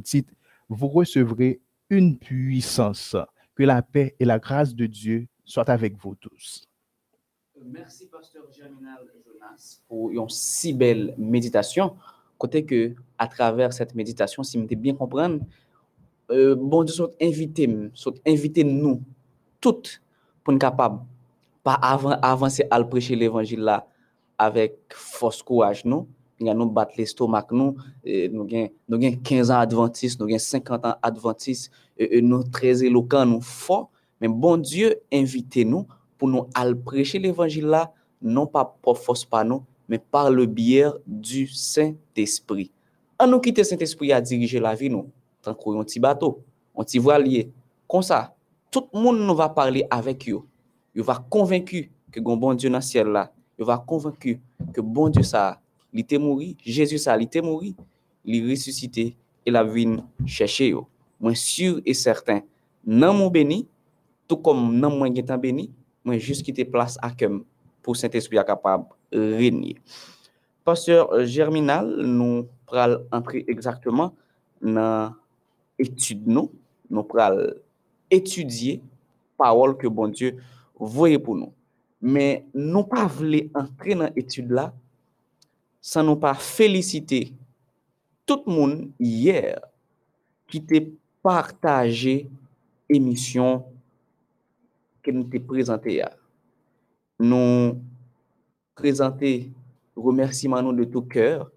titre Vous recevrez une puissance. Que la paix et la grâce de Dieu soient avec vous tous. Merci, pasteur Germinal Jonas, pour une si belle méditation. Côté que, à travers cette méditation, si vous bien comprendre, euh, bon Dieu soit invité, soit invité nous, toutes, pour être capable, pas avancer à prêcher l'évangile là, avec force courage, nous, nous battre l'estomac, nous, avons 15 ans adventistes, nous avons 50 ans adventistes, nous très éloquents, nous forts, mais bon Dieu invite nous pour nous aller prêcher l'évangile là, non pas pour force par nous, mais par le biais du Saint-Esprit. À nous quitter Saint-Esprit à diriger la vie, nous, tant qu'on petit bateau, un petit voilier, comme ça, tout le monde nous va parler avec eux. Il va convaincu que bon Dieu dans le ciel là, il va convaincu que bon Dieu ça, était mort, Jésus ça, il était mort, il ressuscité et la vie chercher yo. Moi sûr et certain, non mon béni, tout comme non moi qui béni, moi juste quitter place à comme pour Saint-Esprit capable régner. Pasteur Germinal, nous pral entrer exactement dans étude nous, pral étudier parole que bon Dieu voyait pour nous. Mais nous pas voulu entrer dans l'étude là sans nous pas féliciter tout le monde hier qui t'a partagé émission que nous t'ai présentée. Nous présenter remerciements de tout cœur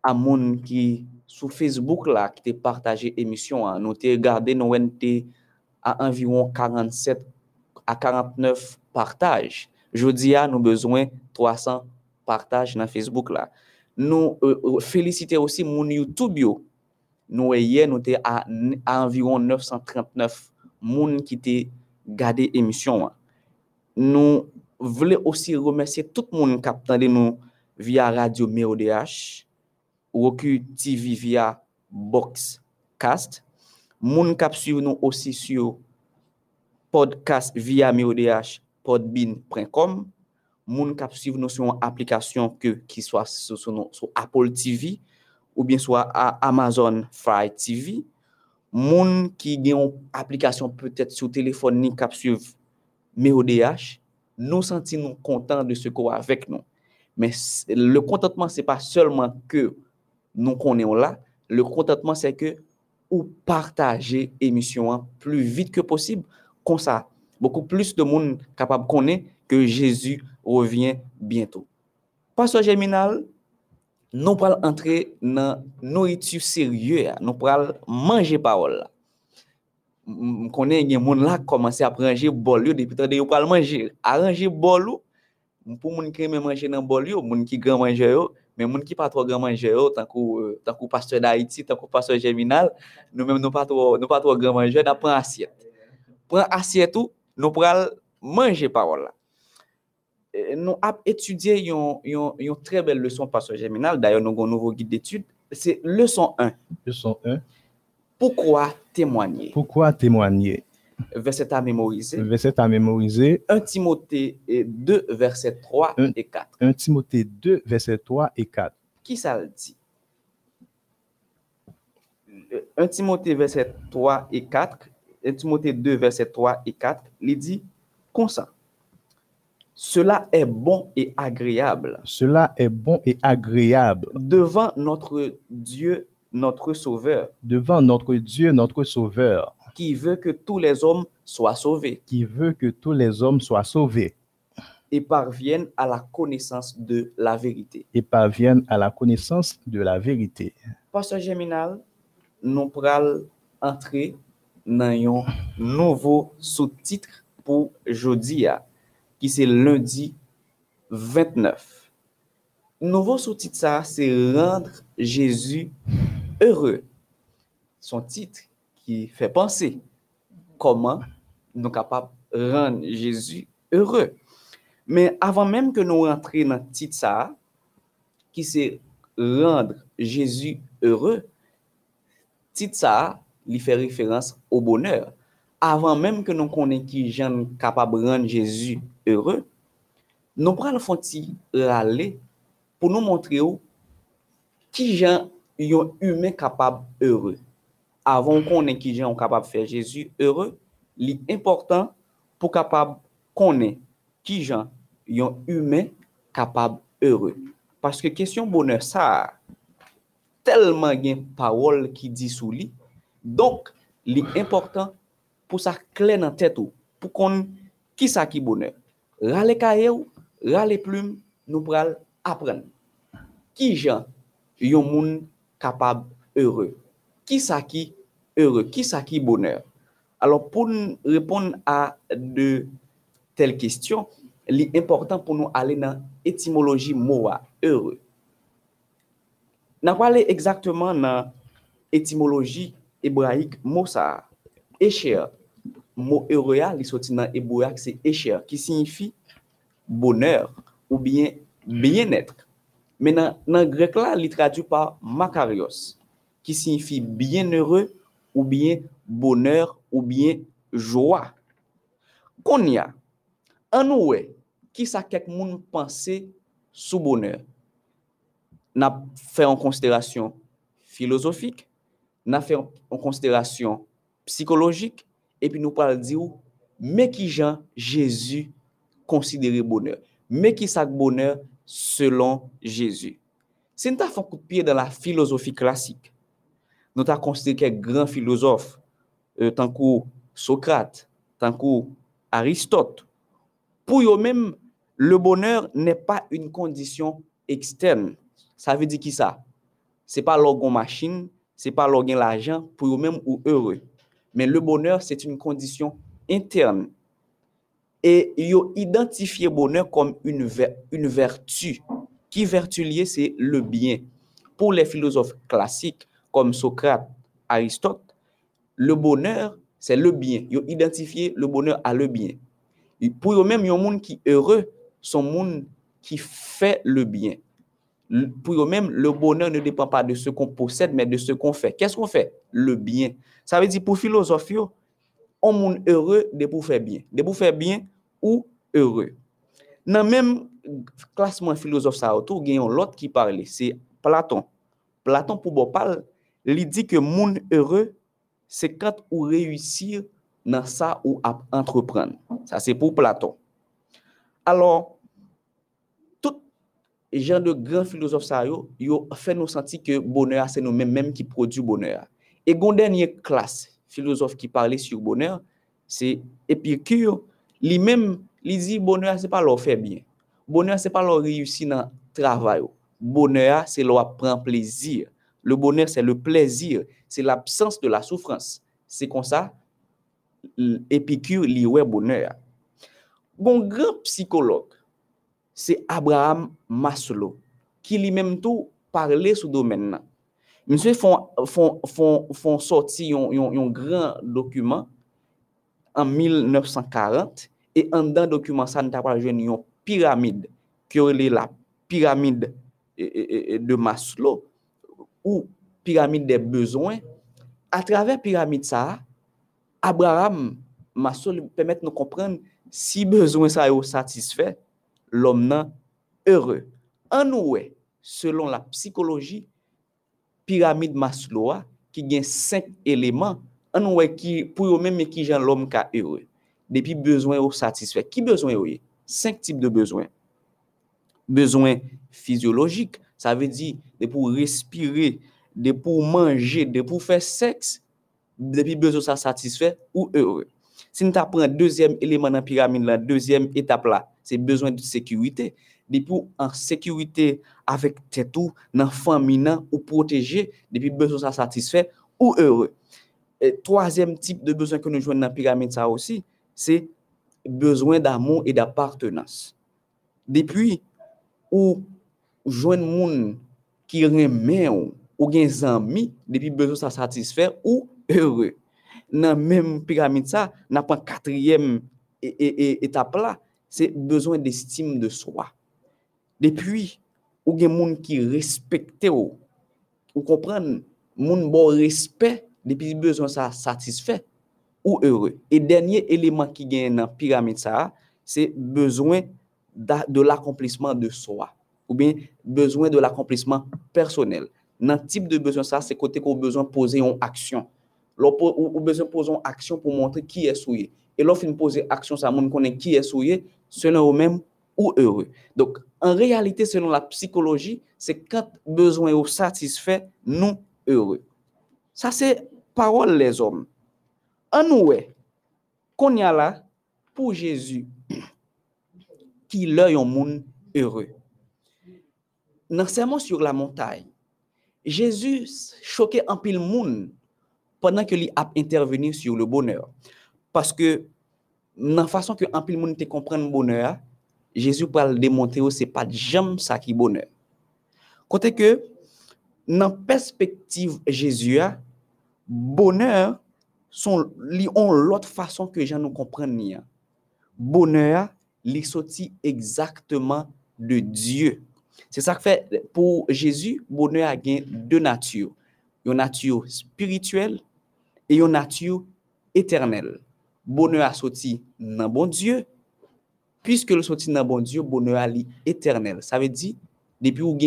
à monde qui sur Facebook là qui t'a partagé émission nous t'ai regardé nous à environ 47 à 49 partages. Jeudi, nous besoin 300 partages dans Facebook là. Nous euh, euh, félicitons aussi mon YouTube Nous hier nous à, à, environ 939 personnes qui ont gardé l'émission. Nous voulons aussi remercier tout le monde qui a nous via Radio MEODH, Roku TV via Boxcast, moun qui suivre nous aussi sur podcast via MEODH podbean.com, moun qui suivre nous sur une application qui soit sur, Apple TV ou bien soit Amazon Fire TV, moun qui application peut-être sur téléphone ni qui suivre MEODH, nous sentons contents de ce qu'on a avec nous. Mais le contentement, ce n'est pas seulement que nous connaissons là, le contentement, c'est que ou partager l'émission plus vite que possible. Comme ça, beaucoup plus de monde capable de connaître que Jésus revient bientôt. Pasteur Germinal, nous pral entrer dans nourriture sérieuse, nous pral manger parole. M konen gen moun la komanse ap ranger bol yo depi tande yo pral manje. A ranger bol yo, pou moun kreme manje nan bol yo, moun ki gran manje yo, men moun ki patro gran manje yo, tankou, tankou pasteur da Haiti, tankou pasteur Germinal, nou men nou patro, nou patro gran manje yo, nan pran asyet. Pran asyet ou, nou pral manje parol la. Nous avons étudié une, très belle leçon pasteur Germinal, d'ailleurs nous avons un nouveau guide d'études, c'est leçon 1. Leçon 1. Pourquoi témoigner? Pourquoi témoigner? Verset à mémoriser. Verset à mémoriser. 1 Timothée 2, verset 3 et 4. 1 Timothée 2, verset 3 et 4. Qui ça le dit? 1 Timothée verset 3 et 4, 1 Timothée 2 verset 3 et 4, il dit comme ça. Cela est bon et agréable. Cela est bon et agréable. Devant notre Dieu notre Sauveur. Devant notre Dieu, notre Sauveur. Qui veut que tous les hommes soient sauvés. Qui veut que tous les hommes soient sauvés. Et parviennent à la connaissance de la vérité. Et parviennent à la connaissance de la vérité. Pasteur Geminal, nous pourrons entrer dans un nouveau sous-titre pour jeudi, qui c'est lundi 29. Nouveau sous-titre, c'est rendre Jésus heureux. Son titre qui fait penser comment nous sommes capables de rendre Jésus heureux. Mais avant même que nous rentrions dans le titre qui c'est rendre Jésus heureux, titre ça, fait référence au bonheur. avan menm ke nou konen ki jan kapab ran Jezu heure, nou pral fonti rale pou nou montre yo ki jan yon humen kapab heure. Avon konen ki jan yon kapab fè Jezu heure, li important pou kapab konen ki jan yon humen kapab heure. Paske kesyon boner sa, telman gen parol ki di sou li, donk li important pour ça clair dans tête pour qu'on qui ça qui bonheur. Rale cahier rale nous pral apprendre. Qui yon moun capable heureux? Qui ça qui heureux? Qui ça qui bonheur? Alors, pour répondre à de telles questions, l'important pour nous aller dans l'étymologie mot heureux. N'a parlé exactement dans l'étymologie hébraïque mot ça. Mot heureux, il sorti dans hébraïque, c'est écher, qui signifie bonheur ou bien bien-être. Mais dans, le grec là, il traduit par makarios, qui signifie bienheureux ou bien bonheur ou bien joie. Qu'on y a, en nous, qui ça quelqu'un penser sous bonheur? N'a fait en considération philosophique, n'a fait en considération psychologique, epi nou pal di ou, me ki jan Jezu konsidere bonheur. Me ki sak bonheur selon Jezu. Se nou ta fon koupye dan la filosofi klasik, nou ta konsidere ke gran filosof, euh, tankou Sokrat, tankou Aristote, pou yo menm, le bonheur n'est pas une condition externe. Ça veut dire qui ça? C'est pas l'orgon machine, c'est pas l'orgon l'argent, pour yo menm ou heureux. Mais le bonheur, c'est une condition interne. Et ils ont identifié le bonheur comme une, une vertu. Qui vertu liée, c'est le bien. Pour les philosophes classiques comme Socrate, Aristote, le bonheur, c'est le bien. Ils ont identifié le bonheur à le bien. Pour eux-mêmes, il y a un monde qui est heureux, son monde qui fait le bien. Pour eux-mêmes, le bonheur ne dépend pas de ce qu'on possède, mais de ce qu'on fait. Qu'est-ce qu'on fait? Le bien. Ça veut dire, pour philosophie, on monde heureux de pour faire bien. De pour faire bien ou heureux. Dans le même classement philosophe, autour, il y a l'autre qui parle, c'est Platon. Platon, pour parler, il dit que monde heureux, c'est quand on réussit dans ça ou à entreprendre. Ça, c'est pour Platon. Alors, E jan de gran filozof sa yo, yo fè nou santi ke bonèr se nou mèm mèm ki produ bonèr. E gon denye klas filozof ki pale sur bonèr, se Epikure, li mèm li di bonèr se pa lò fè bien. Bonèr se pa lò riyusi nan travay yo. Bonèr se lò apren plezir. Le bonèr se le plezir, se l'absens de la soufrans. Se kon sa, Epikure li wè bonèr. Gon gran psikolog, se Abraham Maslow, ki li menm tou parle sou domen nan. Mse fon, fon, fon, fon sorti yon, yon, yon gran dokumen an 1940, e an dan dokumen sa nou ta pral jwen yon piramide, ki yo li la piramide e, e, e, e de Maslow, ou piramide de bezwen, a traver piramide sa, Abraham Maslow li pemet nou kompren si bezwen sa yo satisfè, l'om nan heureux. An nou we, selon la psikoloji, piramide Maslowa ki gen 5 eleman, an nou we ki pou yo menme ki jan l'om ka heureux. Depi bezwen yo satisfè. Ki bezwen yo ye? 5 tip de bezwen. Bezwen fizyologik, sa ve di de pou respire, de pou manje, de pou fè seks, depi bezwen sa satisfè ou heureux. Si nou ta pren deuxième eleman nan piramide la, deuxième étape la, c'est besoin de sécurité. Depuis en sécurité avec tout, dans la famille ou protégé, depuis besoin ça satisfait ou heureux. Et troisième type de besoin que nous jouons dans la pyramide aussi, c'est besoin d'amour et d'appartenance. Depuis ou joindre monde qui remet ou, ou des amis, depuis besoin ça satisfait ou heureux. Dans même pyramide ça, n'a pas quatrième étape là, se bezwen d'estime de swa. Depi, ou gen moun ki respekte ou, ou kompren, moun bon respect, depi bezwen sa satisfè, ou heureux. E denye eleman ki gen nan piramide sa, se bezwen da, de l'akomplisman de swa, ou bien bezwen de l'akomplisman personel. Nan tip de bezwen sa, se kote ko bezwen pose yon aksyon. Lo, ou, ou bezwen pose yon aksyon pou montre ki esouye. E lo fin pose aksyon sa, moun konen ki esouye, selon eux-mêmes ou heureux. Donc, en réalité, selon la psychologie, c'est quand besoin est satisfait, nous heureux. Ça, c'est parole les hommes. En nous, qu'on y a là, pour Jésus, qui l'œil au monde heureux. Dans sur la montagne, Jésus choquait un pile monde pendant que lui a intervenu sur le bonheur. Parce que dans la façon que un pile monde te comprendre le bonheur, Jésus parle démontrer que c'est pas jamais ça qui est bonheur. Côté que dans perspective Jésus a, bonheur sont li ont l'autre façon que gens nous comprennent ni. Bonheur li sorti exactement de Dieu. C'est ça que fait pour Jésus, bonheur a gain deux natures. Une nature spirituelle et une nature éternelle. Bonheur a sorti dans bon Dieu, puisque le sorti dans bon Dieu, bonheur a éternel. Ça veut dire, depuis ou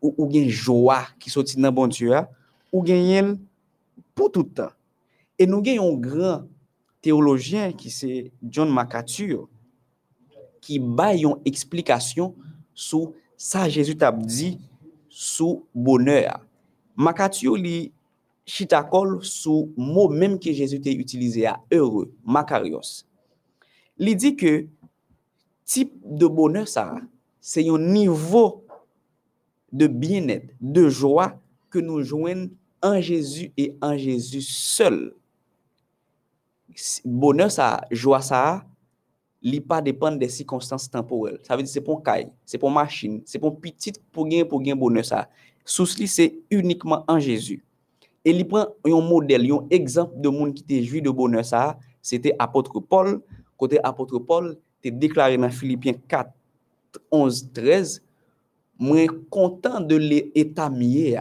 ou, joie qui sorti dans bon Dieu, ou gen pour tout temps. Et nous avons un grand théologien qui c'est John MacArthur, qui baille une explication sur ça Jésus t'a dit sous bonheur. MacArthur chitakol sous mot même que Jésus t'a utilisé à heureux, makarios. Il dit que type de bonheur ça, c'est un niveau de bien-être, de joie que nous joignons en Jésus et en Jésus seul. Bonheur ça, joie ça, li pas dépendre des circonstances temporelles. Ça veut dire c'est pour caille, c'est pour machine, c'est pour petite pour gagner pour gagner bonheur ça. Sous li c'est uniquement en Jésus. Et il prend un modèle, un exemple de monde qui était joué de bonheur ça, c'était apôtre Paul. Côté apôtre Paul, t'es déclaré dans Philippiens 4 11 13 moi content de l'état mieux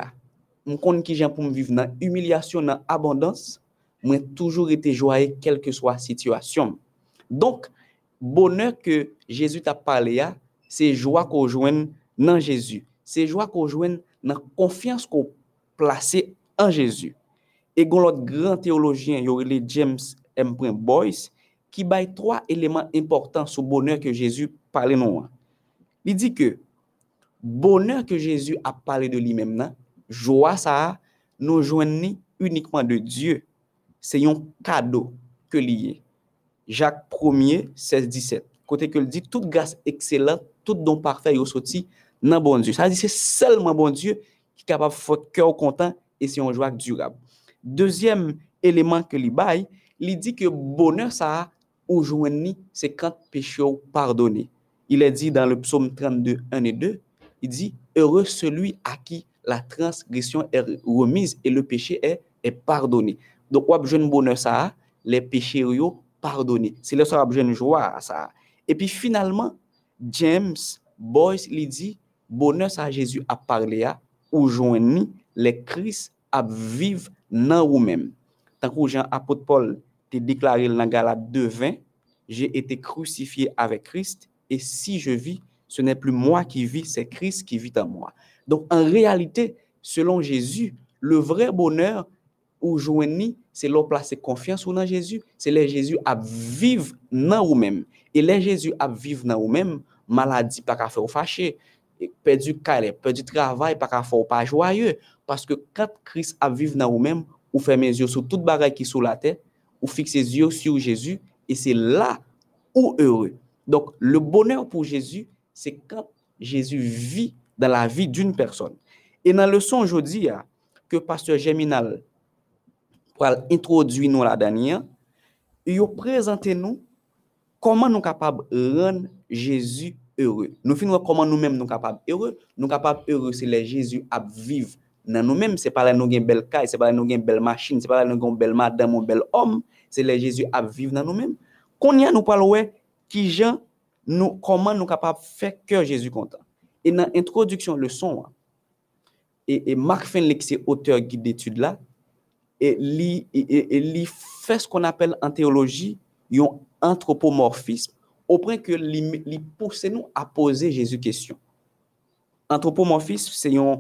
Moi connais qui j'aime pour me vivre dans humiliation dans abondance, moi toujours été joyeux quelle que soit la situation. Donc bonheur que Jésus t'a parlé à, c'est joie qu'on joigne dans Jésus. C'est joie qu'on joigne dans confiance qu'on place en Jésus. Et l'autre grand théologien, Yorele James M. Boyce, qui baille trois éléments importants sur bonheur que Jésus parlait nous. Il dit que bonheur que Jésus a parlé de lui-même, joie ça, nous joignons uniquement de Dieu. C'est un cadeau que lié. Jacques 1er, 16, 17. Côté que le dit, toute grâce excellente, tout don parfait est sorti dans bon Dieu. Ça dit, c'est seulement bon Dieu qui est capable de faire cœur content et c'est une joie durable. Deuxième élément que li il dit que bonheur ça aujourd'hui, c'est quand péché ou pardonné. Il est dit dans le psaume 32, 1 et 2, il dit, heureux celui à qui la transgression est remise et le péché est, est pardonné. Donc, on jeune bonheur ça, les péchés pardonnés. C'est là ça jeune joie ça. Et puis finalement, James Boyce lui dit, bonheur ça Jésus a parlé à, aujourd'hui, les Christ à vivre dans vous-même. Tant que Jean apôtre Paul t'a déclaré dans Galates 2:20, j'ai été crucifié avec Christ et si je vis, ce n'est plus moi qui vis, c'est Christ qui vit en moi. Donc en réalité, selon Jésus, le vrai bonheur aujourd'hui, c'est leur placer confiance dans Jésus, c'est les Jésus à vivre dans vous-même. Et les Jésus à vivre dans vous-même, maladie pas qu'à faire fâcher, perdu carrière, perdu travail pas qu'à faire pas joyeux parce que quand Christ a vivre dans vous-même, ou les yeux sur toute bagaille qui est sous la tête, ou les yeux sur Jésus et c'est là où heureux. Donc le bonheur pour Jésus, c'est quand Jésus vit dans la vie d'une personne. Et dans le leçon aujourd'hui que pasteur Geminal pour introduire nous la dernière, il présente nous comment nous capables de rendre Jésus heureux. Nous finissons comment nous-mêmes nous capables heureux. Nous capables heureux, c'est les Jésus à vivre dans nous-mêmes. C'est pas là nous une belle caille, c'est pas là nous une belle machine, c'est pas là nous une belle madame ou bel homme. C'est les Jésus à vivre dans nous-mêmes. Qu'on y a nous parlons qui gens nous comment nous capables faire cœur Jésus content. Et dans l'introduction leçon et, et Marc Fenley c'est auteur guide d'études là et lui et, et, lui fait ce qu'on appelle en théologie un anthropomorphisme au point que lui pousse nous à poser Jésus question. Anthropomorphisme c'est un,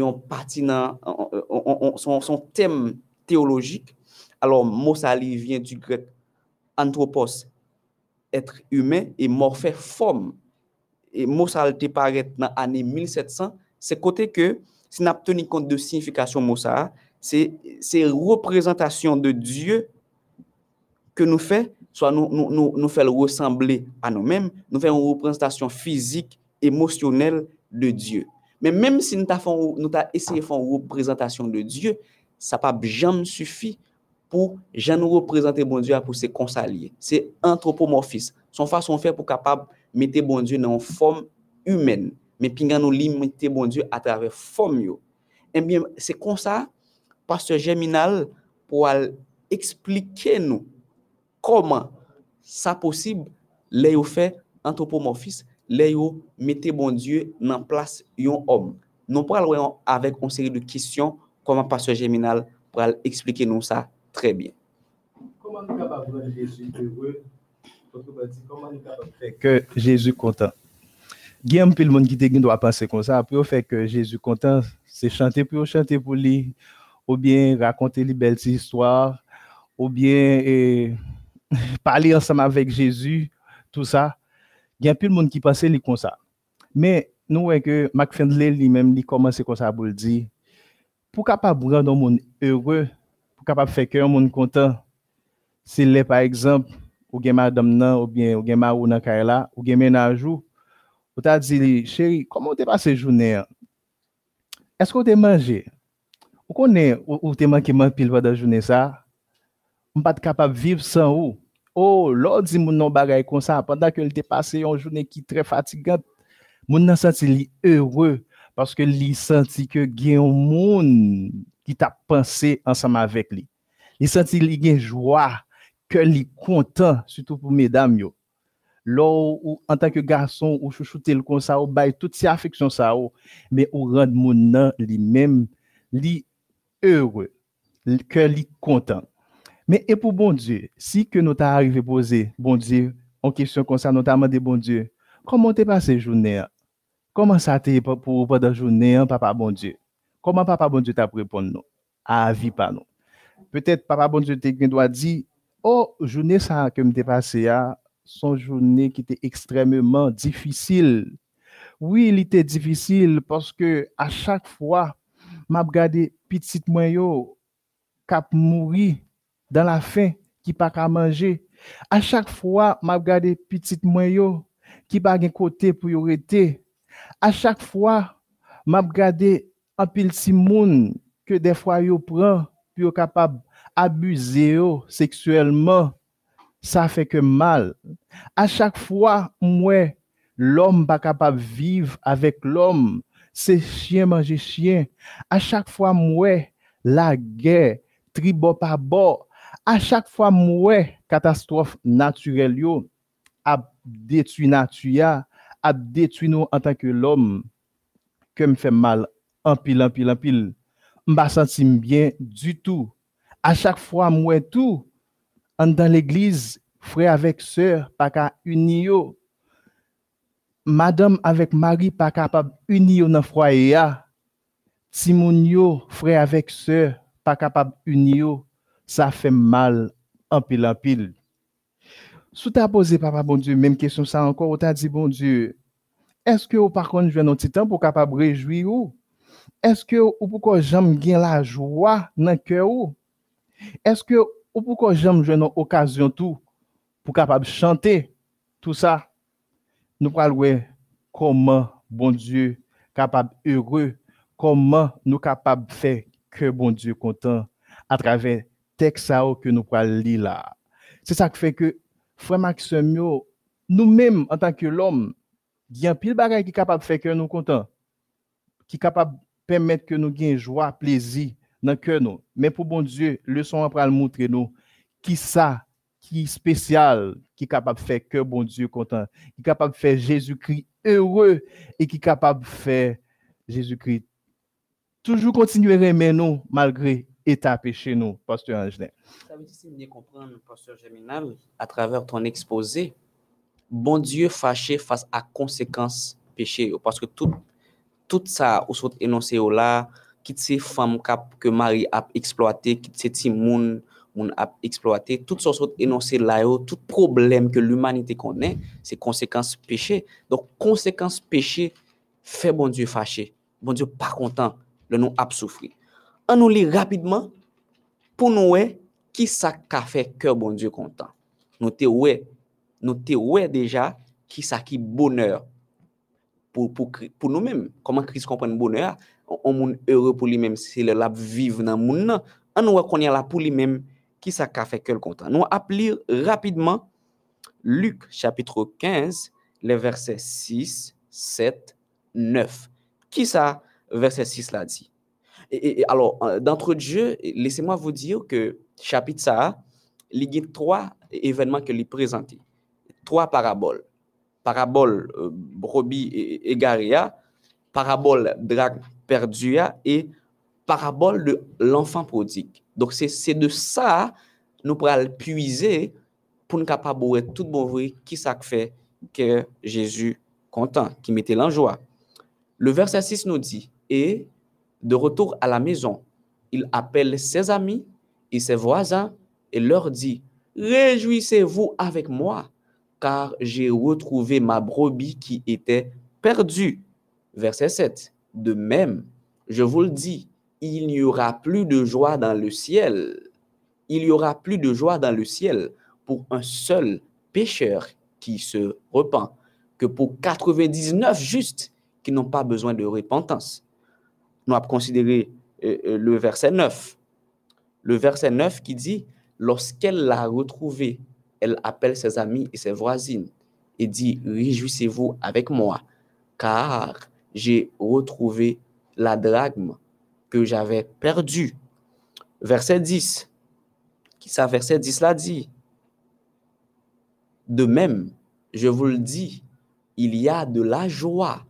un parti dans son, son thème théologique Alors, mot ça li vient du grec anthropos, être humain, et morphe, forme. Et mot ça te paraît dans l'année 1700, c'est côté que, si n'a tenu compte de signification mot ça, c'est c'est représentation de Dieu que nous fait, soit nous, nous, nous, nous fait le ressembler à nous-mêmes, nous fait une représentation physique, émotionnelle de Dieu. Mais même si nous avons essayé de faire une représentation de Dieu, ça pas jamais suffi pour nous représenter bon Dieu pour se consalier. C'est anthropomorphisme. Son façon de faire pour capable mettre bon Dieu dans une forme humaine, mais puis nous limiter bon Dieu à travers forme yo. Eh bien, c'est comme ça pasteur Germinal pour expliquer comment ça possible les fait anthropomorphisme, les yo mettez bon Dieu dans place yon homme. Nous parlons avec une série de questions comment pasteur Germinal pour expliquer nous ça très bien. Comment nous capables de rendre Jésus heureux? Comment nous capables de Jésus content? Guillaume, puis le monde qui te doit penser comme ça, pour faire que Jésus content, c'est chanter pour chanter pour lui, ou bien raconter les belles histoires, ou bien eh, parler ensemble avec Jésus, tout ça. gen pil moun ki pase li kon sa. Men nou wè ke Mac Fendley li menm li komanse kon sa pou l di, pou kapab randon moun heureux, pou kapab fè kè yon moun kontan, se le par ekzamp, ou gen madam nan, ou, bien, ou gen marou nan kare la, ou gen menajou, ou ta di li, chéri, koman ou te pase jounen? Eske ou te manje? Ou konen ou, ou te man ki man pil vwa da jounen sa? Mpa te kapab viv san ou? oh, lor di moun nan bagay kon sa, pandan ke l te pase yon jounen ki tre fatigant, moun nan senti li heureux, paske li senti ke gen yon moun ki ta panse ansam avek li. Li senti li gen jwa, ke li kontan, sutou pou medam yo. Lor ou an tanke garson ou chouchoute l kon sa ou, bay tout si afeksyon sa ou, men ou rend moun nan li men, li heureux, ke li kontan. Mais et pour bon Dieu, si que nous t'a arrivé poser bon Dieu en question comme ça notamment des bon Dieu, comment t'es passé journée? Comment ça t'est pour pour pendant journée, an, papa bon Dieu? Comment papa bon Dieu t'a répondu nous? À vie pas. Peut-être papa bon Dieu t'a doit dire oh journée ça que m'était passé à son journée qui était extrêmement difficile. Oui, il était difficile parce que à chaque fois m'a regardé yo cap mourir dans la faim qui pas qu'à manger. À chaque fois m'a regardé petite moi yo qui pas gen côté pour y. À chaque fois m'a regardé un pile si moun que des fois yo prend yo capable abuser sexuellement. Ça fait que mal. À chaque fois moi l'homme pas capable vivre avec l'homme. C'est chien manger chien. À chaque fois moi la guerre tribo par bord à chaque fois moi catastrophe naturelle a détruit nature a détruit nous en tant que l'homme que me fait mal en pile en pile en pile. M'pa senti bien du tout. À chaque fois moi tout dans l'église frère avec sœur pas qu'à unir madame avec mari pas capable unir yo dans si moun yo frère avec sœur pas capable unir yo, ça fait mal en pile en pile. Sous t'as posé papa bon Dieu même question ça encore ou t'as dit bon Dieu est-ce que par contre je un petit temps pour capable réjouir ou? Est-ce que ou pourquoi j'aime bien la joie dans cœur ou? Est-ce que ou pourquoi j'aime jouer une occasion tout pour capable chanter tout ça? Nous parlons comment bon Dieu capable heureux comment nous capable faire que bon Dieu content à travers que nous c'est ça qui fait que frère Maxime nous-mêmes en tant que l'homme il y a un pile bagay qui est capable de faire que nous content qui est capable de permettre que nous gain joie plaisir dans cœur nous. Mais pour bon Dieu leçon après le montrer nous. Qui ça qui est spécial qui est capable de faire que bon Dieu content qui est capable de faire Jésus-Christ heureux et qui est capable de faire Jésus-Christ toujours continuer à état péché nous pasteur Angelin Ça veut dire si bien comprendre, pasteur Germinal, à travers ton exposé, bon Dieu fâché face à conséquences péché. Parce que tout, tout ça, ou soit énoncé là, quitte ces femmes que Marie a exploité, quitte ces petits moun, moun ap exploité toutes sortes énoncés là tout problème que l'humanité connaît, c'est conséquences péché. Donc conséquences péché fait bon Dieu fâché. Bon Dieu pas content, le nous ap souffrir. On nous lit rapidement pour nous ouais, qui ça qu'a fait cœur bon Dieu content. Nous te ouais, nous te ouais déjà qui ça qui bonheur pour, pour, pour nous-mêmes. Comment Christ comprend le bonheur? On monde heureux pour lui-même, c'est le lab vivre dans le monde. On nous qu'on est là pour lui-même, qui ça qu'a fait que le content. Nous allons lire rapidement Luc chapitre 15, les versets 6, 7, 9. Qui ça, verset 6 là dit? Alors, d'entre Dieu, laissez-moi vous dire que chapitre ça, il y a trois événements que lui présenté. Trois paraboles parabole euh, brebis égarée, parabole drague perdue et parabole de l'enfant prodigue. Donc, c'est de ça nous pourrons puiser pour nous capable tout bon vrai qui ça fait que Jésus content, qui mettait en joie. Le verset 6 nous dit, et de retour à la maison, il appelle ses amis et ses voisins et leur dit, réjouissez-vous avec moi car j'ai retrouvé ma brebis qui était perdue. Verset 7. De même, je vous le dis, il n'y aura plus de joie dans le ciel. Il y aura plus de joie dans le ciel pour un seul pécheur qui se repent que pour 99 justes qui n'ont pas besoin de repentance. Nous avons considéré euh, euh, le verset 9. Le verset 9 qui dit, lorsqu'elle l'a retrouvé, elle appelle ses amis et ses voisines et dit, réjouissez-vous avec moi, car j'ai retrouvé la drachme que j'avais perdue. Verset 10. Qui ça, verset 10 là dit? De même, je vous le dis, il y a de la joie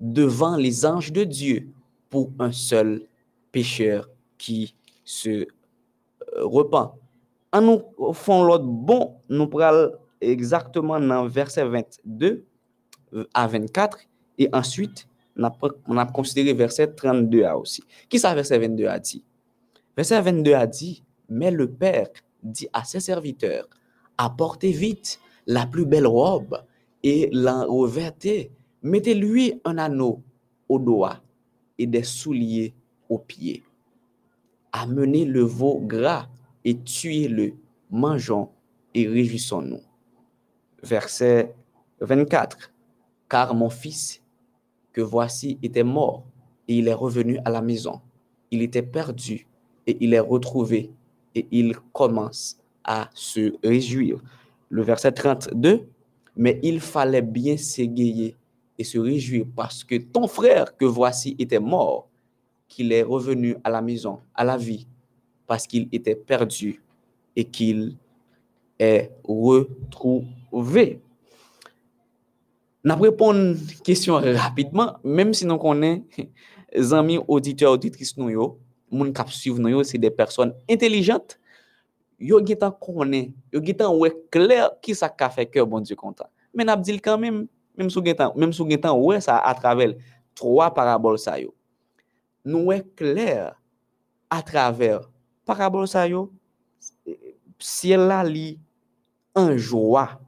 devant les anges de Dieu pour un seul pécheur qui se euh, repent en nous font l'autre bon, nous prenons exactement dans verset 22 euh, à 24 et ensuite on a, considéré verset 32 a aussi. Qui ça verset 22 a dit? Verset 22 a dit, mais le Père dit à ses serviteurs, apportez vite la plus belle robe et la revêtez, mettez-lui un anneau au doigt et des souliers aux pieds. Amenez le veau gras et tuez-le, mangeons et réjouissons-nous. Verset 24. Car mon fils, que voici, était mort et il est revenu à la maison. Il était perdu et il est retrouvé et il commence à se réjouir. Le verset 32. Mais il fallait bien s'égayer et se réjouir parce que ton frère que voici était mort, qu'il est revenu à la maison, à la vie parce qu'il était perdu et qu'il est retrouvé. N'a répondre question rapidement, même si nous connaissons les amis auditeurs, auditrices, nous, yo, moun kap suivre nous, c'est des personnes intelligentes. Yo getan connaît, yo getan ouais clair qui ça ka fait cœur bon Dieu content. Mais n'a dit quand même, même sous getan ouais ça à travers trois paraboles. Nous ouais clair à travers parabole ça yo ciel là li en joie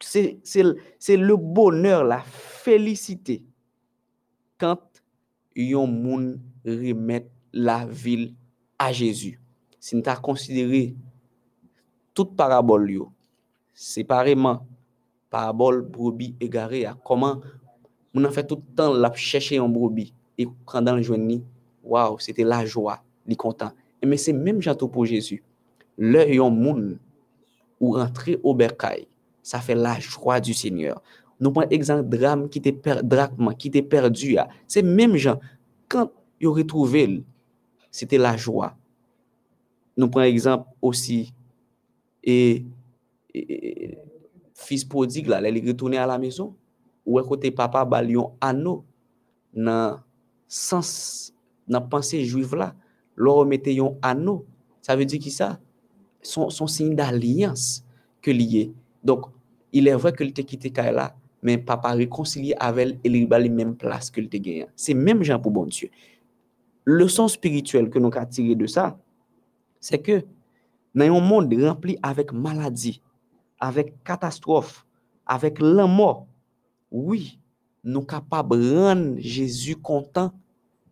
c'est le bonheur la félicité quand yon moun remet la ville à Jésus si nous considéré toute parabole yo séparément parabole brebis égarée comment on a fait tout le temps la chercher en brebis et quand dans le journée waouh c'était la joie li content. Mais c'est même jantou pour Jésus. Le yon moun ou rentrer au bercail, ça fait la joie du Seigneur. Nous prenons exemple drame qui était per, qui était perdu. C'est même gens, quand ils retrouvé, c'était la joie. Nous prenons exemple aussi, et, fils prodigue, là, il est retourné à la maison, ou côté papa, balion anneau, dans sens, dans pensée juive là, leur remettez un anneau. Ça veut dire qui ça? Son, son signe d'alliance que lié. Donc, il est vrai que t'a quitté là, mais papa réconcilié avec elle et la même place que t'a gagné. C'est même gens pour bon Dieu. Le sens spirituel que nous avons de ça, c'est que dans un monde rempli avec maladie, avec catastrophe, avec la mort, oui, nous sommes capables de rendre Jésus content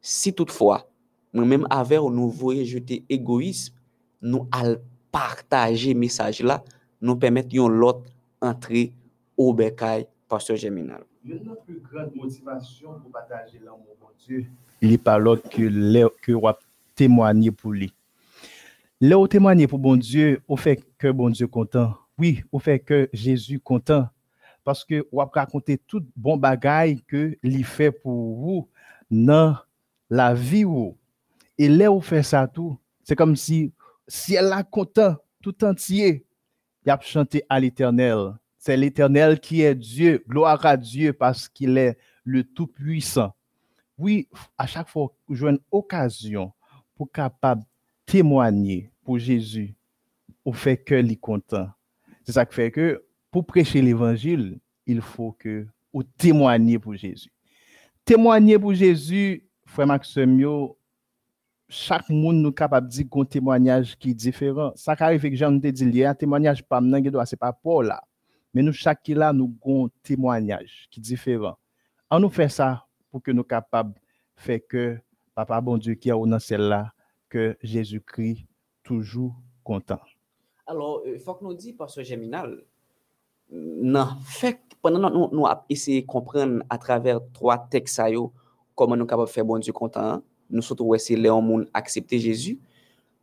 si toutefois, moi-même, avec nous voyons jeter égoïsme, nous allons partager message là, nous permettons l'autre entrer au bécaye, pasteur Germinal. Une plus grande motivation pour partager l'amour de Dieu, il pas l'autre que le que on témoigner pour lui. Là témoigner pour bon Dieu, au fait que bon Dieu content. Oui, au fait que Jésus content. Parce que on raconter tout bon bagaille que lui fait pour vous dans la vie ou. Et là où fait ça tout, c'est comme si si elle a content tout entier, il a chanté à l'éternel. C'est l'éternel qui est Dieu. Gloire à Dieu parce qu'il est le Tout-Puissant. Oui, à chaque fois j'ai une occasion pour capable témoigner pour Jésus, au fait que est content. C'est ça qui fait que pour prêcher l'évangile, il faut que vous témoigniez pour Jésus. Témoigner pour Jésus, frère Maxime, chaque monde nous capable de dire un témoignage qui est différent. Ça arrive que j'en ai dit, un témoignage pas maintenant, c'est pas pour là. Mais nous, chaque là, nous avons un témoignage qui est différent. On nous fait ça pour que nous capables de faire que Papa bon Dieu qui est dans celle-là, que Jésus-Christ toujours content. Alors, il faut que nous disions, Pasteur Géminal, non, fait, pendant nous, nous avons essayé de comprendre à travers trois textes, comment nous sommes capables de faire bon Dieu content, nous sommes essayer de monde accepter Jésus,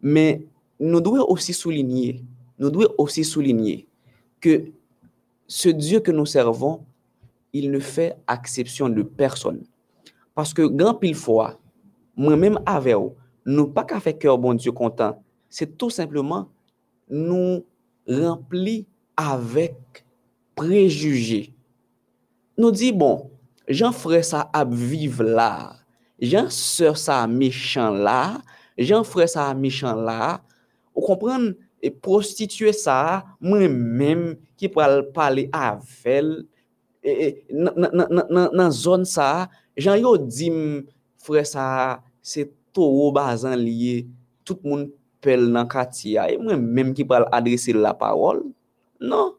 mais nous devons aussi souligner, nous devons aussi souligner que ce Dieu que nous servons, il ne fait exception de personne. Parce que grand pile fois, moi-même avec vous, pas qu'à faire cœur bon Dieu content, c'est tout simplement nou rempli avèk prejuje. Nou di, bon, jan fre sa ap vive la, jan se sa mechan la, jan fre sa mechan la, ou kompren, e prostitue sa, mwen mèm ki pral pale avèl, e, e, nan, nan, nan, nan zon sa, jan yo dim fre sa, se toro bazan liye, tout moun monde pel dans quartier et moi-même qui pourrais adresser la parole. Non.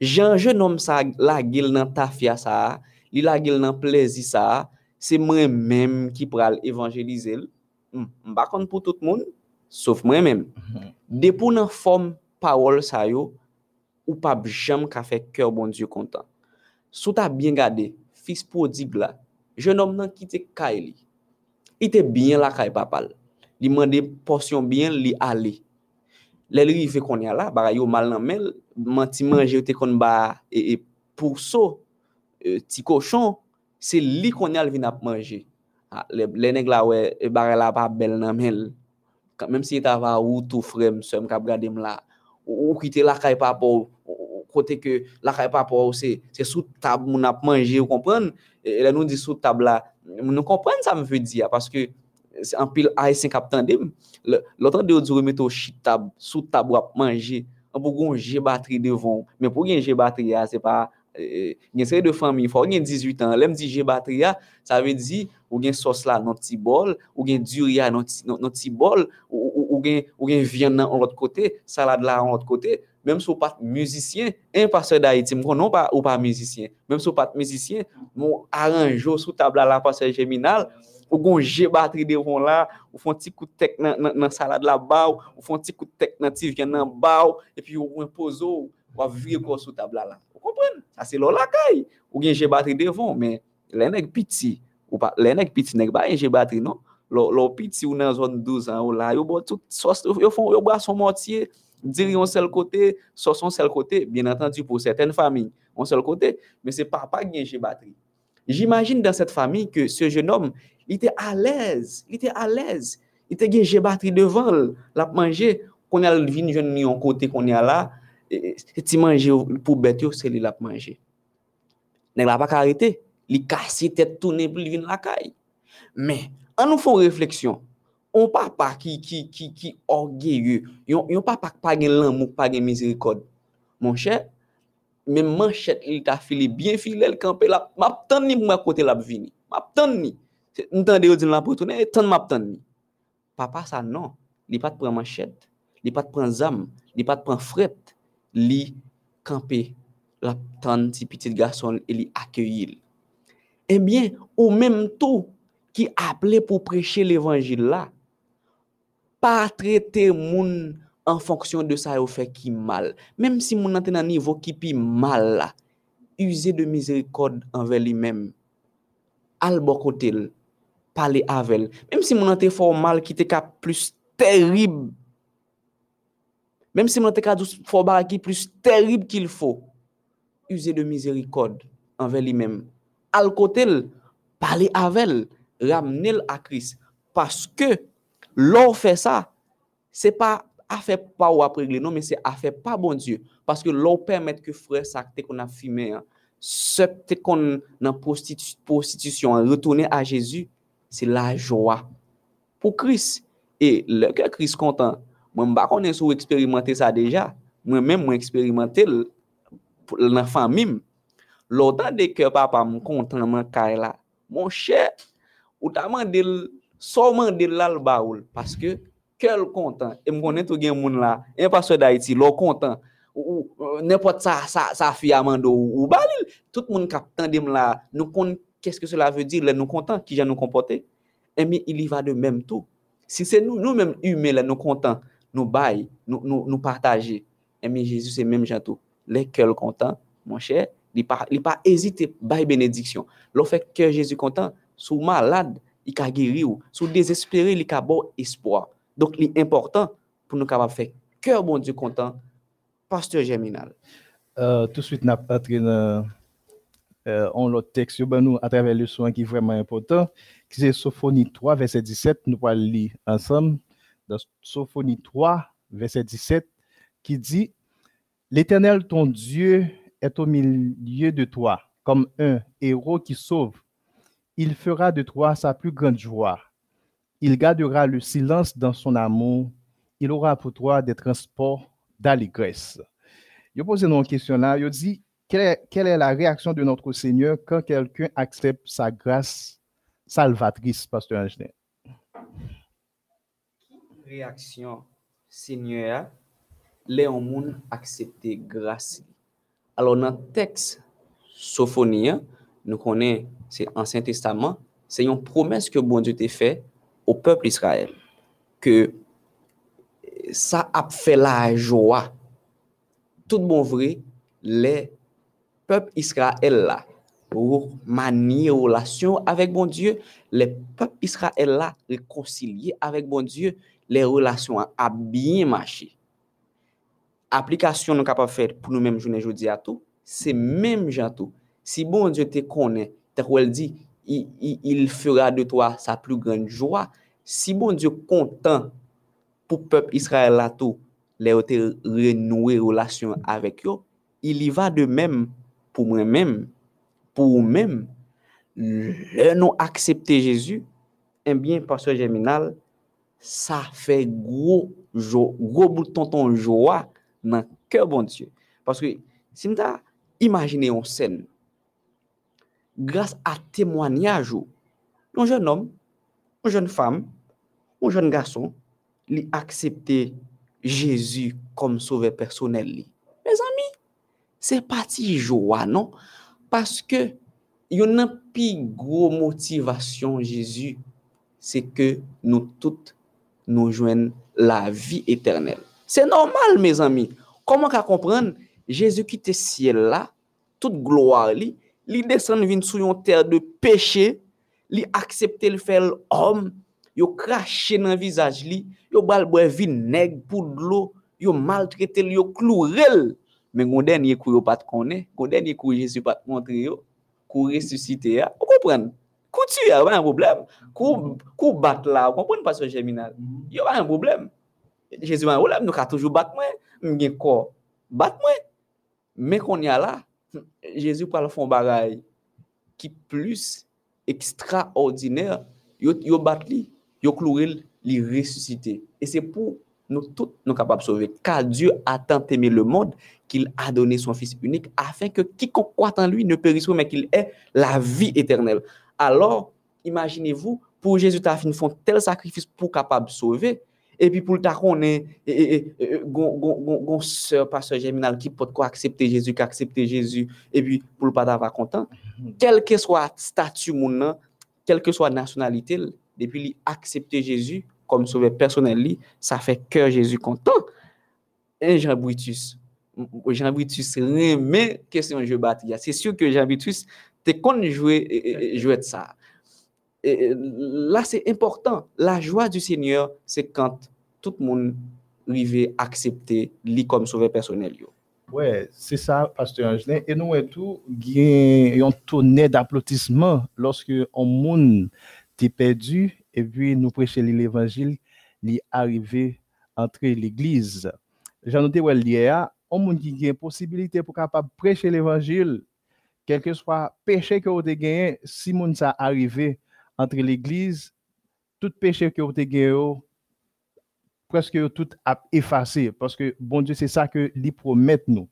Jean je nomme ça la gueule dans tafia ça, li la gueule dans plaisir ça, c'est moi-même qui pourrais évangéliser. Hmm. Pas pour tout le monde, sauf moi-même. Mhm. Depuis dans forme parole ça yo, ou pas jamais qu'a fait cœur bon Dieu content. Sous ta bien gardé, fils prodigue là, jeune homme nan quitté Kaili. Il était bien là kay papa. li mande porsyon byen li ale. Le li rive kon ya la, bara yo mal nan men, man ti manje yo te kon ba, e, e pou so, e, ti koshon, se li kon ya alvin ap manje. Ha, le, le neg la we, e bara la pa bel nan men, mèm si ta va ou tou frem, se m kap gade m la, ou, ou kite la kay pa pou, kote ke la kay pa pou ou se, se sou tab moun ap manje, ou kompren, e, e le nou di sou tab la, moun nou kompren sa m ve di ya, paske, an pil a esen kap tan dem, lotan de ou djou remet ou chitab, sou tab wap manje, an pou goun je batri devon, men pou gen je batri ya, se pa, e, e gen seri de fami, fwa ou gen 18 an, lem di je batri ya, sa ve di, ou gen sos la nan ti bol, ou gen duriya nan ti, nan, nan ti bol, ou, ou, ou gen, gen vyan nan an lot kote, salad la an lot kote, Mem sou pat müzisyen, en pasè da iti, m konon pa, ou pa müzisyen. Mem sou pat müzisyen, m aranjou sou tabla la pasè geminal, ou gon j'ai batterie devant là, ou font petit coup de tech dans dans salade là-bas, ou coup de tech dans ti dans bas et puis ou pose ou virer quoi sous table là. Vous comprenez? Ça c'est là la caille. Ou gen j'ai batterie devant mais les nèg petit ou les nèg petit nèg pas j'ai batterie non? Lo petit ou dans zone 12 ans ou là, yo bon tout yo font yo son mortier dire un seul côté, sur son seul côté, bien entendu pour certaines familles, un seul côté, mais c'est papa qui chez batterie. J'imagine dans cette famille que ce jeune homme, il était à l'aise, il était à l'aise, il était gagné batterie devant, l'a manger, qu'on a le vin jeune en côté qu'on est là, et manger pour bête, c'est lui l'a manger. N'est pas arrêté, il casse tête tourner pour venir la caille. Mais en nous faisant réflexion, on papa qui qui qui qui orgueilleux yon, yon papa qui pas gen l'amour pas gen miséricorde mon cher même manchette il t'a filé bien filé le camper là. M'a tant ni moi côté la vini. M'a tant ni. Entendez vous dire la pour tourner tant m'a tant ni. Papa ça non. Il pas prendre manchette. Li pas prend zam, li pas prend fret, li camper la tante ti petit garçon et li accueillir. Eh bien, au même temps qui appelé pour prêcher l'évangile là, pas traiter moun en fonction de ça au fait qui mal. Même si moun nan un niveau qui pi mal là, user de miséricorde envers lui-même. Al côté, parler avec Même si mon te fort mal qui te plus terrible. Même si mon te fort qui plus terrible qu'il faut. User de miséricorde envers lui-même. Al côté, parler avec ramener à Christ. Parce que l'on fait ça, c'est pas ou après non, mais c'est à faire pas bon Dieu. Parce que l'on permet que frère ça qu'on a fumé, hein, ce qu'on a prostitution, retourner à Jésus, c'est la joie pour Christ. Et le que Christ content, moi, je ne sais pas expérimenter ça déjà. Moi-même, moi expérimenté dans la famille. L'autant de que papa me content, mon là, mon cher, ou t'as demandé seulement de l'albaoul parce que quel content? Et me connaît tout gen moun là. Un pasteur d'Haïti lo content. Ou n'importe ça ça ça fi amando ou balil tout monde cap tandem là nous connaît qu'est-ce que cela veut dire. Là nous content qui já nous comporter? Et mais il y va de même tout. Si c'est nous nous même humains là nous content nous bail nous nous, nous et mais Jésus c'est même tout les cœurs contents mon cher il pas il pas hésiter bail bénédiction. Le fait que Jésus content sous malade il a guéri ou. Sous désespéré il a bon espoir donc c'est important pour nous capable faire cœur bon Dieu content pasteur Germinal. Euh, tout de suite pas dans euh, on l'autre texte ben nous à travers le soin qui est vraiment important qui c'est Sophonie 3 verset 17 nous allons lire ensemble. Sophonie 3 verset 17 qui dit L'Éternel ton Dieu est au milieu de toi comme un héros qui sauve. Il fera de toi sa plus grande joie. Il gardera le silence dans son amour. Il aura pour toi des transports d'allégresse. Je pose une question là. Je dis, quelle est, la réaction de notre Seigneur quand quelqu'un accepte sa grâce salvatrice, Pasteur Angélin? Réaction, Seigneur, Léon Moun accepter grâce? Alors, dans le texte Sophonie, nous connaissons c'est Ancien Testament, c'est une promesse que bon Dieu t'a fait au peuple Israël. Que ça a fait la joie. Tout bon vrai, les peuples Israël là, pour manier relation avec bon Dieu, les peuples Israël là, réconcilier avec bon Dieu, les relations a bien marché. Application nous capable faire pour nous-mêmes journée aujourd'hui à tout, c'est même tout. Si bon Dieu te connaît, elle dit, il, fera de toi sa plus grande joie. Si bon Dieu content pour peuple Israël là tout, les renouer relation avec eux, il y va de même pour moi-même, pour vous-même. Le non accepter Jésus, eh bien, pasteur Germinal, ça fait gros, gros bouton ton joie dans le cœur bon Dieu. Parce que si vous imaginez une scène, grâce à témoignage un jeune homme, une jeune femme, un jeune garçon, li accepté Jésus comme sauveur personnel. Mes amis, c'est parti joie, non? Parce que y a une plus grosse motivation Jésus, c'est que nous toutes nous joignons la vie éternelle. C'est normal, mes amis. Comment comprendre? Jésus qui était ciel là, toute gloire li, li descend vin sou yon terre de péché, li accepter le faire homme, yo craché dans visage li, yo bal boire vinaigre pour de l'eau, yo maltraité yo clourel. Mais gon dernier coup yo pas connaît, gon dernier coup Jésus pas montre yo, coup ressusciter ya. Vous comprenez? Coup tu a pas un problème. Coup coup bat là, vous comprenez pas ce germinal. Yo pas un problème. Jésus pas un problème, nous ka toujours battre moi, m'gen quoi? Bat moi. Mais qu'on y a là, Jésus parle fond bagaille qui plus extraordinaire, yo yo bat li, yo cloué li ressuscité. Et c'est pour nous tous nous capables de sauver. Car Dieu a tant aimé le monde qu'il a donné son Fils unique afin que quiconque croit en lui ne périsse pas, mais qu'il ait la vie éternelle. Alors, imaginez-vous, pour Jésus, tu as fait un tel sacrifice pour capable de sauver. Et puis pour le temps qu'on est, gon sœur, pasteur Géminal, qui peut quoi accepter Jésus, qui accepter Jésus, et puis pour le pas d'avoir content, mm-hmm. quel que soit statut mon quelle que soit nationalité, depuis accepter Jésus comme sauveur personnel, ça fait que Jésus content. Et Jean Brutus, Jean Brutus mais question je bâti. C'est sûr que Jean Brutus, t'es con jouer, jouer de ça. Et là, c'est important. La joie du Seigneur, c'est quand tout le monde arrive à accepter lui comme sauveur personnel. Oui, c'est ça, Pasteur Angelin. Et nous, et tout, il un d'applaudissements lorsque un monde est perdu et puis nous prêchons l'évangile, il est arrivé entre l'église. J'en noté a un monde qui a une possibilité pour capable prêcher l'évangile, quel que soit péché que vous avez gagné, si monde ça arrivé entre l'église, tout péché que vous avez presque tout a effacé. Parce que, bon Dieu, c'est ça que lui promet nous.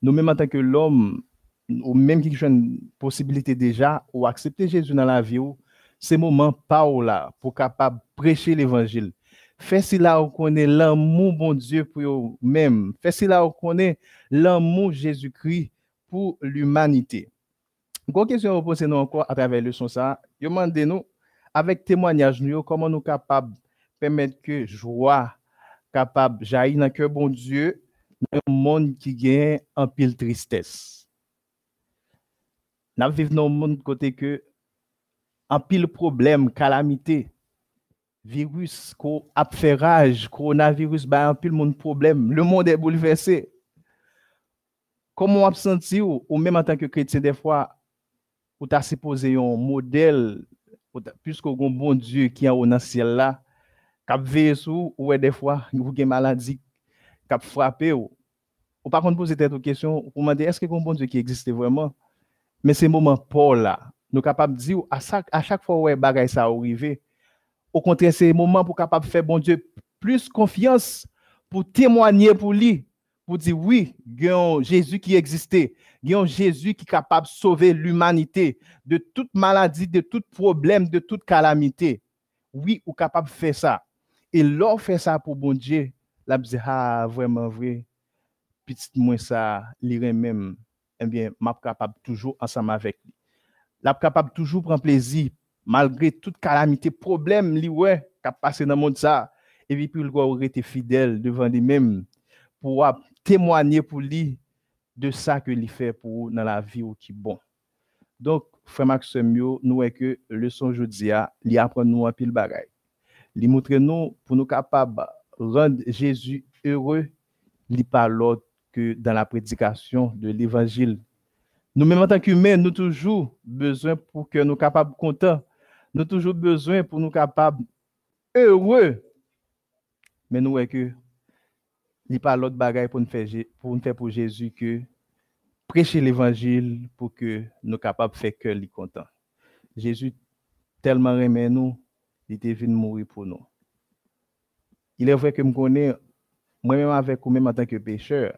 Nous-mêmes, en tant que l'homme, ou même qui a une possibilité déjà, ou accepter Jésus dans la vie, c'est moment pas là pour capable prêcher l'évangile. Fais si là où connaît l'amour bon Dieu pour eux-mêmes. Fais si là où connaît l'amour Jésus-Christ pour l'humanité. Une question poser nous encore à travers le son ça. Demandez-nous, avec témoignage, Avèk témoanyaj nou yo, koman nou kapab pèmèd ke jwa kapab jayi nan ke bon Diyo nan moun ki gen an pil tristès. Nan viv nan moun kote ke an pil problem, kalamite, virus ko apferaj, koronavirus, ba an pil moun problem, le moun de bouleversè. Koman ap senti ou, ou mèm an tanke kretien defwa, ou ta se pose yon model puisque un bon Dieu qui est au ciel là, cap veille sous ou des fois vous avez maladie cap frappé ou ou par contre poser cette question pour demander est-ce que un bon Dieu qui existe vraiment? Mais ces moments pour là. Nous capable dire à chaque à chaque fois où bagay ça arrivé au contraire c'est moment pour capable faire bon Dieu plus confiance pour témoigner pour lui pour dire oui, il y a un Jésus qui existait, il y a un Jésus qui est capable de sauver l'humanité de toute maladie, de tout problème, de toute calamité. Oui, ou capable de faire ça. Et l'on fait ça pour bon Dieu, la dit, ah, vraiment vrai, petit moins ça, lire même, eh bien, m'a capable toujours ensemble avec lui. La capable toujours prendre plaisir, malgré toute calamité, problème, lui, ouais, qui a passé dans le monde ça. Et puis, il doit été fidèle devant lui-même pour témoigner pour lui de ça que lui fait pour dans la vie ou qui bon. Donc, frère Maxime, nous, est que le son aujourd'hui, il apprend nous un pile bagaille li montre nous pour nous capables rendre Jésus heureux, li pas l'autre que dans la prédication de l'évangile. Nous-mêmes en tant qu'humains, nous toujours besoin pour que nous capables contents. Nous toujours besoin pour nous capables heureux. Mais nous est que li pa lot bagay pou nou fè pou Jezu ke preche l'Evangil pou ke nou kapap fè ke li kontan. Jezu telman remen nou, li te vin mouri pou nou. Ilè vre ke m konen, mwen mèm avèk ou mèm an tanke pecheur,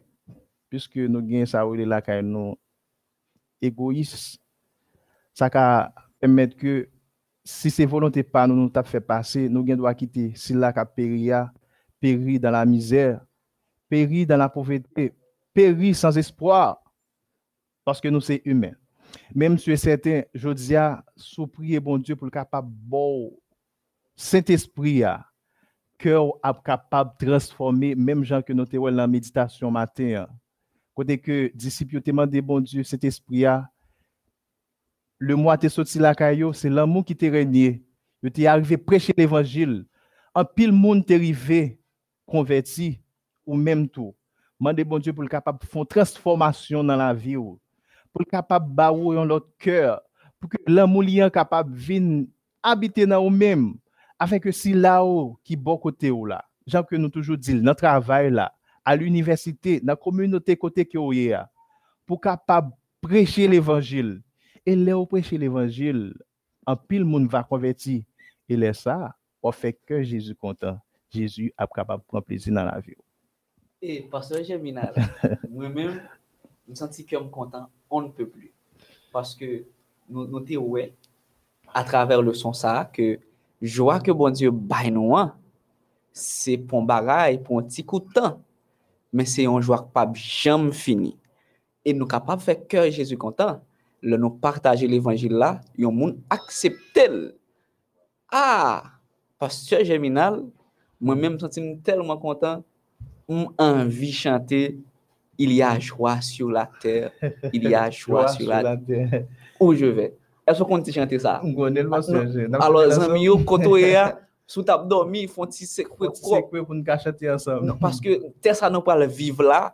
piske nou gen sa ou li la kay nou egoist, sa ka pèmèt ke si se volonté pa nou nou tap fè pase, nou gen dwa kite, si la ka peri ya, peri dan la mizèr, péri dans la pauvreté, péri sans espoir, parce que nous sommes humains. Même si certain, je dis à prier bon Dieu pour le capable bon Saint-Esprit a cœur capable de transformer même gens que nous avons la méditation matin. Côté que disciples demandé bon Dieu Saint-Esprit le mois t'es sorti la caillou, c'est l'amour qui t'est régné. Tu t'es arrivé prêcher l'évangile. En pile monde t'est arrivé converti ou même tout. Mandez bon Dieu pour le capable de faire une transformation dans la vie pour le capable de dans notre cœur pour que l'amour soit capable de habiter dans nous-mêmes afin que si là-haut, qui bon côté ou là, Jean que nous toujours dit, notre travail là, à l'université, dans la communauté côté qui est pour capable prêcher l'évangile. Et là où prêcher l'évangile, en pile monde va convertir. Et là ça, on fait que Jésus content. Jésus est capable de prendre plaisir dans la vie. Et pasteur Germinal, moi-même, je me sens que content, on ne peut plus. Parce que nous, nous ouais, à travers le son ça, que joie que bon Dieu baille nous, hein. c'est pour un bagay, pour un petit coup de temps. Mais c'est un joie pas jamais fini. Et nous capables de faire cœur Jésus content. Le nous partager l'évangile là, et monde accepter. Ah, pasteur Germinal, moi-même, je me sens tellement content. ont envie de chanter Il y a joie sur la terre, il y a joie sur la, la terre. Où je vais Est-ce qu'on te chante ça Alors, zami, koto e ya, sou tap dormi, fon ti sekwe pou nou ka chante ansam. Parce que tes sa nou pa le vive la,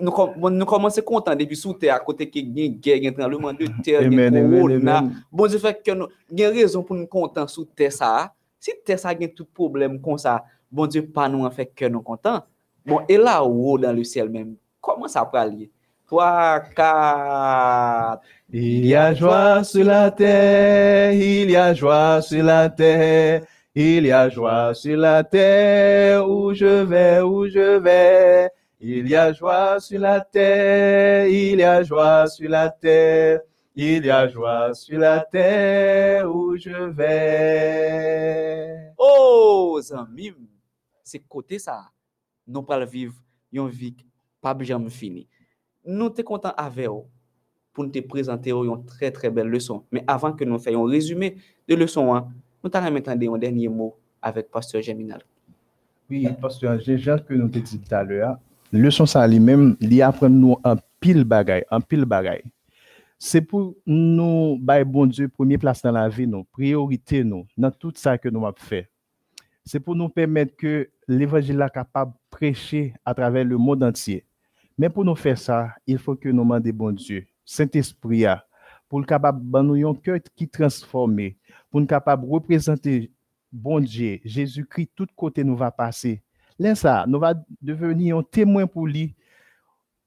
nou komanse kontan depi sou te akote ki gen gen, gen tranlouman de ter, gen korona. Bon, je fèk gen rezon pou nou kontan sou tes sa. Si tes sa gen tout problem kon sa, bon, je pa nou an fèk ke nou kontan. Bon, et là haut dans le ciel même, comment ça peut aller? 3, 4. Il y a joie sur la terre, il y a joie sur la terre, il y a joie sur la terre, où je vais, où je vais. Il y a joie sur la terre, il y a joie sur la terre, il y a joie sur la terre où je vais. Oh, amis, c'est côté ça. Nous pas vivre une vie pas jamais fini. Nous sommes contents avec vous pour nous présenter une très très belle leçon. Mais avant que nous fassions un résumé de leçon 1, nous allons entendre un dernier mot avec Pasteur Geminal. Oui, Pasteur, j'ai que nous te dit tout à l'heure, leçon ça lui-même, il apprend nous un pile bagaille, un pile bagaille. C'est pour nous, bah, bon Dieu, première place dans la vie, priorité, dans tout ça que nous avons fait. C'est pour nous permettre que l'évangile est capable de prêcher à travers le monde entier. Mais pour nous faire ça, il faut que nous demandions bon Dieu, Saint-Esprit, pour le capable de nous un cœur qui transformé, pour nous capable de représenter bon Dieu, Jésus-Christ, tout côté nous va passer. Là, ça, nous va devenir un témoin pour lui.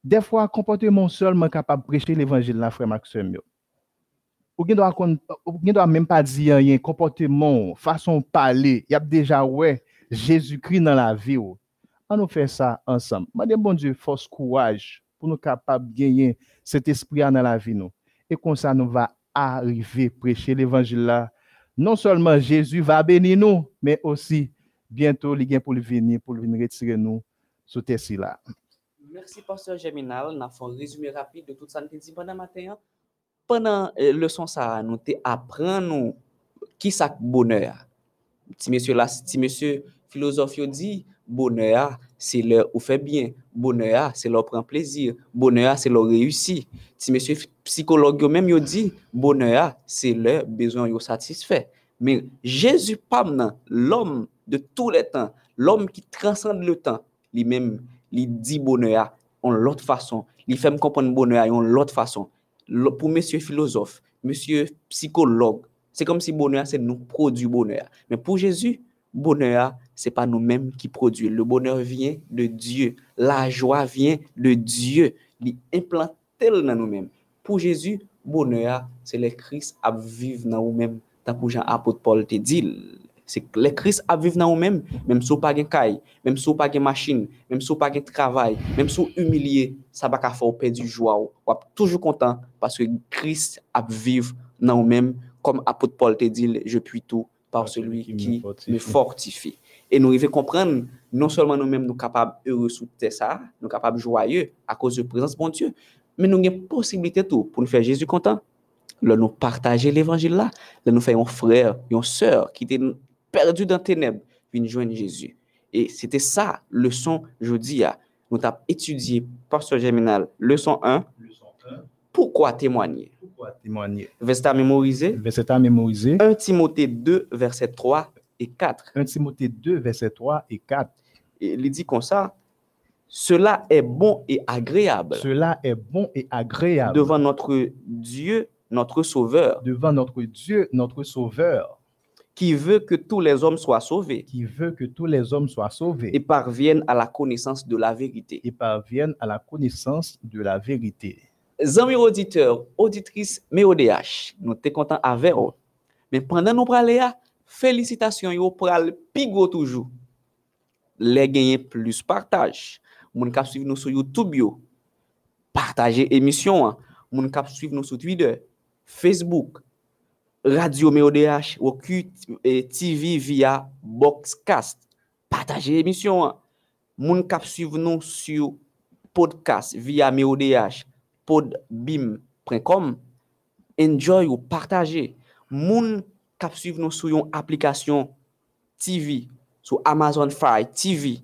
Des fois, comportement seulement capable de prêcher l'évangile dans frère Maxime. Ou ne doit même pas dire rien, comportement, façon parler, il y a déjà ouais Jésus-Christ dans la vie. On nous fait ça ensemble. Madame bon Dieu, force courage pour nous capables de gagner cet esprit dans la vie. Et comme ça nous va arriver à prêcher l'évangile là. Non seulement Jésus va bénir nous, mais aussi bientôt, il vient pour venir, pour venir retirer nous ce test-là. Merci, Pasteur Geminal. Nous avons un résumé rapide de tout ça nous dit matin. Pendant euh, leçon, ça, nous apprenons qui ça bonheur. Si monsieur, là, si monsieur philosophe dit, bonheur, c'est leur où fait bien. Bonheur, c'est leur prend plaisir. Bonheur, c'est leur réussit. Si monsieur psychologue même dit, bonheur, c'est leur besoin satisfait. Mais Jésus, pas l'homme de tous les temps, l'homme qui transcende le temps, lui-même, il dit bonheur en l'autre façon. Il fait me comprendre bonheur en l'autre façon. Pour monsieur philosophe, monsieur psychologue, c'est comme si bonheur, c'est nous produit bonheur. Mais pour Jésus, bonheur, c'est pas nous-mêmes qui produisons. Le bonheur vient de Dieu. La joie vient de Dieu. Il implante dans nous-mêmes. Pour Jésus, bonheur, c'est le Christ à vivre dans nous-mêmes. Tant pour Jean apôtre Paul te dit, c'est que le Christ à vivre dans nous-mêmes, même si vous pas de caille, même si vous pas de machine, même si vous pas de travail, même si vous humilié, ça va pas faire perdre du joie. Vous êtes toujours content parce que Christ à vivre dans nous-mêmes, comme apôtre Paul te dit, je puis tout par celui qui, me fortifie. Et nous devons comprendre, non seulement nous-mêmes, nous sommes capables heureux sous ça, nous sommes capables joyeux à cause de la présence de bon Dieu, mais nous avons une possibilité tout pour nous faire Jésus content. Là, nous partager l'évangile là, là, nous faisons un frère, une soeur qui était perdu dans ténèbres, viennent joindre Jésus. Et c'était ça, leçon jeudi. Nous avons étudié, Pasteur Germinal, leçon 1. Leçon 1. Pourquoi témoigner? Pourquoi témoigner? Verset à mémoriser. Verset à mémoriser. 1 Timothée 2, verset 3 et 4. 1 Timothée 2, verset 3 et 4. Et il dit comme ça, cela est bon et agréable. Cela est bon et agréable. Devant notre Dieu, notre Sauveur. Devant notre Dieu, notre Sauveur qui veut que tous les hommes soient sauvés. Qui veut que tous les hommes soient sauvés. Et parviennent à la connaissance de la vérité. Et parviennent à la connaissance de la vérité. Amis auditeurs, auditrices, mais ODH, nous sommes contents avec vous. Mais pendant nous parler, félicitations, vous pral pigo toujours. Les gagner plus partage. Moun kap suivre nous sur YouTube yo. Partager émission. Moun kap suivre nous sur Twitter, Facebook, Radio MEODH, Woku eh, TV via Boxcast. Pataje emisyon an. Moun kap suiv nou sou podcast via MEODH, podbim.com. Enjoy ou pataje. Moun kap suiv nou sou yon aplikasyon TV, sou Amazon Fire TV.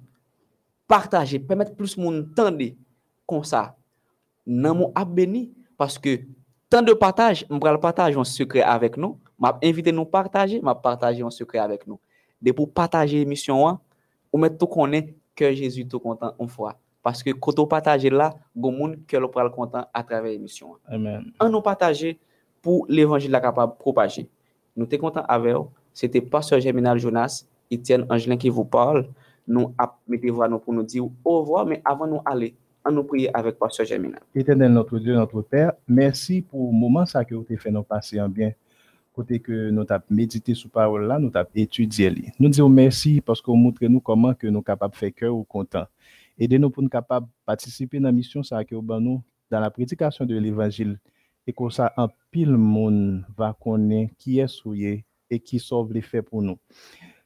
Pataje, pemet plus moun tende kon sa. Nan moun ap beni, paske tant de partage, on va partager un secret avec nous. M'a invité nous partager, m'a partager un secret avec nous. De pour partager l'émission, hein, ou mettre tout connaît que Jésus tout content une fois. Parce que quand on partage là, que le pral content à travers l'émission. hein. Amen. En nous partager pour l'évangile capable de propager. Nous sommes contents avec vous. C'était Pasteur Germinal Jonas, Étienne Angelin qui vous parle. Nous ap- mettez voix nous pour nous dire au revoir, mais avant nous aller, on nous prier avec Pasteur Germinal. Éternel notre Dieu, notre Père, merci pour le moment ça que vous avez fait nous passer en bien. Côté que nous avons médité sur parole là, nous avons étudié. Nous disons merci parce que vous montrez nous comment que nous sommes capables de faire cœur ou content. Aidez-nous pour nous capables de participer dans la mission ça que nous dans la prédication de l'évangile. Et comme ça, un pile monde connaître qui est souillé et qui sauve les faits pour nous.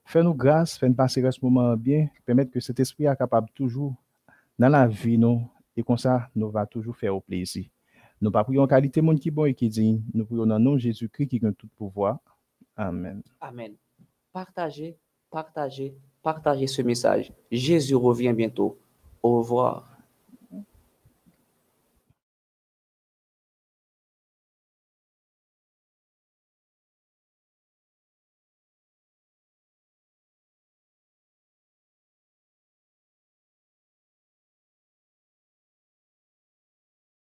Fais-nous grâce, fais-nous passer ce moment bien, permettre que cet esprit est capable toujours dans la vie nous et comme ça, nous va toujours faire au plaisir. Nous pas prions en qualité monde qui bon et qui digne. Nous prions dans le nom de Jésus-Christ qui a tout pouvoir. Amen. Amen. Partagez, partagez, partagez ce message. Jésus revient bientôt. Au revoir.